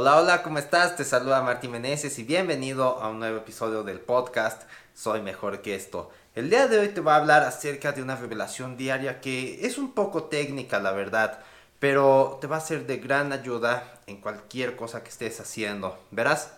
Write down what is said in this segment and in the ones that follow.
Hola, hola, ¿cómo estás? Te saluda Martín Meneses y bienvenido a un nuevo episodio del podcast Soy Mejor que esto. El día de hoy te voy a hablar acerca de una revelación diaria que es un poco técnica, la verdad, pero te va a ser de gran ayuda en cualquier cosa que estés haciendo. Verás,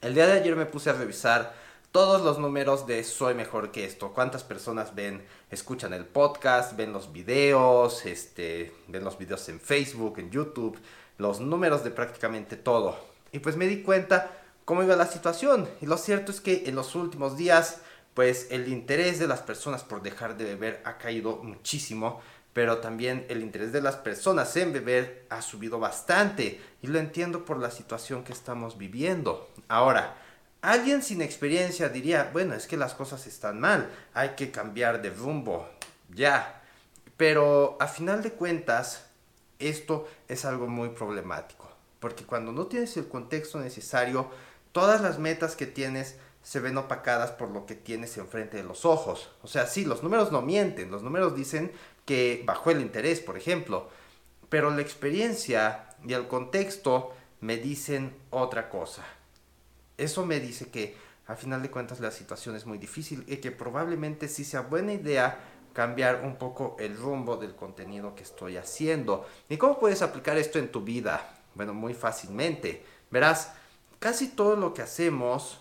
el día de ayer me puse a revisar todos los números de Soy Mejor que esto. Cuántas personas ven, escuchan el podcast, ven los videos, este, ven los videos en Facebook, en YouTube, los números de prácticamente todo. Y pues me di cuenta cómo iba la situación. Y lo cierto es que en los últimos días, pues el interés de las personas por dejar de beber ha caído muchísimo. Pero también el interés de las personas en beber ha subido bastante. Y lo entiendo por la situación que estamos viviendo. Ahora, Alguien sin experiencia diría, bueno, es que las cosas están mal, hay que cambiar de rumbo, ya. Pero a final de cuentas, esto es algo muy problemático, porque cuando no tienes el contexto necesario, todas las metas que tienes se ven opacadas por lo que tienes enfrente de los ojos. O sea, sí, los números no mienten, los números dicen que bajó el interés, por ejemplo, pero la experiencia y el contexto me dicen otra cosa eso me dice que a final de cuentas la situación es muy difícil y que probablemente sí sea buena idea cambiar un poco el rumbo del contenido que estoy haciendo. ¿Y cómo puedes aplicar esto en tu vida? Bueno, muy fácilmente. Verás, casi todo lo que hacemos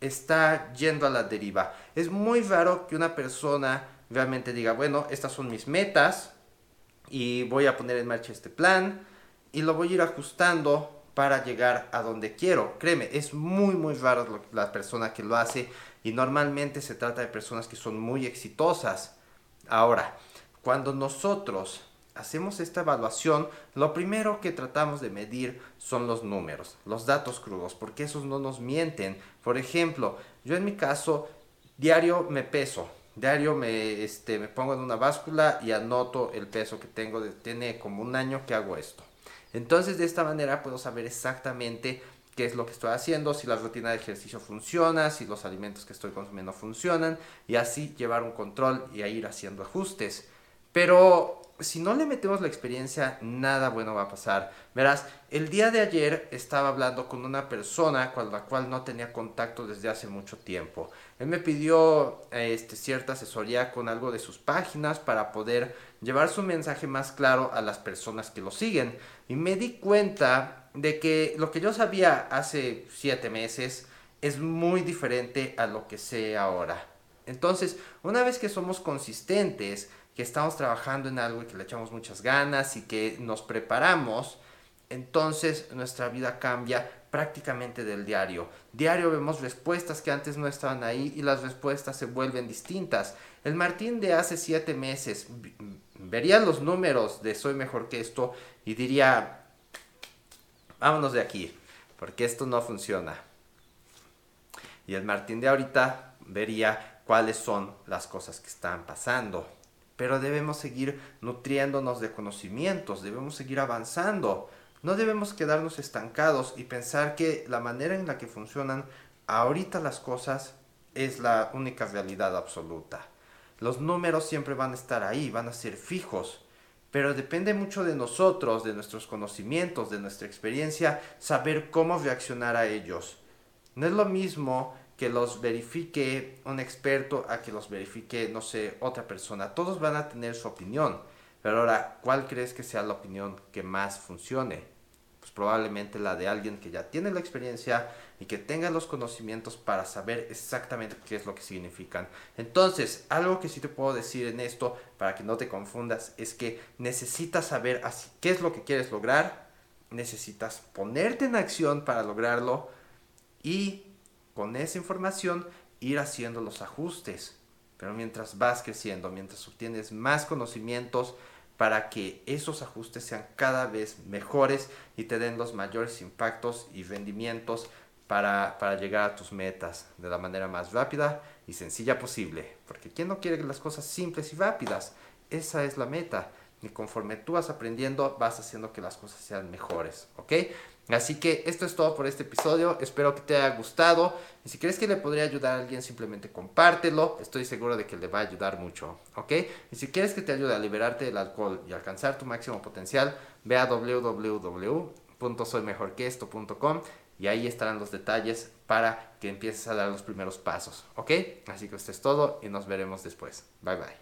está yendo a la deriva. Es muy raro que una persona realmente diga, bueno, estas son mis metas y voy a poner en marcha este plan y lo voy a ir ajustando para llegar a donde quiero. Créeme, es muy muy raro la persona que lo hace y normalmente se trata de personas que son muy exitosas. Ahora, cuando nosotros hacemos esta evaluación, lo primero que tratamos de medir son los números, los datos crudos, porque esos no nos mienten. Por ejemplo, yo en mi caso, diario me peso, diario me, este, me pongo en una báscula y anoto el peso que tengo, tiene como un año que hago esto. Entonces de esta manera puedo saber exactamente qué es lo que estoy haciendo, si la rutina de ejercicio funciona, si los alimentos que estoy consumiendo funcionan y así llevar un control y ir haciendo ajustes. Pero si no le metemos la experiencia, nada bueno va a pasar. Verás, el día de ayer estaba hablando con una persona con la cual no tenía contacto desde hace mucho tiempo. Él me pidió este, cierta asesoría con algo de sus páginas para poder llevar su mensaje más claro a las personas que lo siguen. Y me di cuenta de que lo que yo sabía hace siete meses es muy diferente a lo que sé ahora. Entonces, una vez que somos consistentes, que estamos trabajando en algo y que le echamos muchas ganas y que nos preparamos, entonces nuestra vida cambia prácticamente del diario. Diario vemos respuestas que antes no estaban ahí y las respuestas se vuelven distintas. El Martín de hace siete meses vería los números de soy mejor que esto y diría, vámonos de aquí, porque esto no funciona. Y el Martín de ahorita vería cuáles son las cosas que están pasando pero debemos seguir nutriéndonos de conocimientos, debemos seguir avanzando. No debemos quedarnos estancados y pensar que la manera en la que funcionan ahorita las cosas es la única realidad absoluta. Los números siempre van a estar ahí, van a ser fijos, pero depende mucho de nosotros, de nuestros conocimientos, de nuestra experiencia, saber cómo reaccionar a ellos. No es lo mismo que los verifique un experto a que los verifique, no sé, otra persona. Todos van a tener su opinión. Pero ahora, ¿cuál crees que sea la opinión que más funcione? Probablemente la de alguien que ya tiene la experiencia y que tenga los conocimientos para saber exactamente qué es lo que significan. Entonces, algo que sí te puedo decir en esto, para que no te confundas, es que necesitas saber así qué es lo que quieres lograr, necesitas ponerte en acción para lograrlo y con esa información ir haciendo los ajustes. Pero mientras vas creciendo, mientras obtienes más conocimientos para que esos ajustes sean cada vez mejores y te den los mayores impactos y rendimientos para, para llegar a tus metas de la manera más rápida y sencilla posible. Porque ¿quién no quiere las cosas simples y rápidas? Esa es la meta. Y conforme tú vas aprendiendo, vas haciendo que las cosas sean mejores. ¿Ok? Así que esto es todo por este episodio. Espero que te haya gustado. Y si crees que le podría ayudar a alguien, simplemente compártelo. Estoy seguro de que le va a ayudar mucho. ¿Ok? Y si quieres que te ayude a liberarte del alcohol y alcanzar tu máximo potencial, ve a www www.soymejorqueesto.com y ahí estarán los detalles para que empieces a dar los primeros pasos, ¿ok? Así que esto es todo y nos veremos después. Bye bye.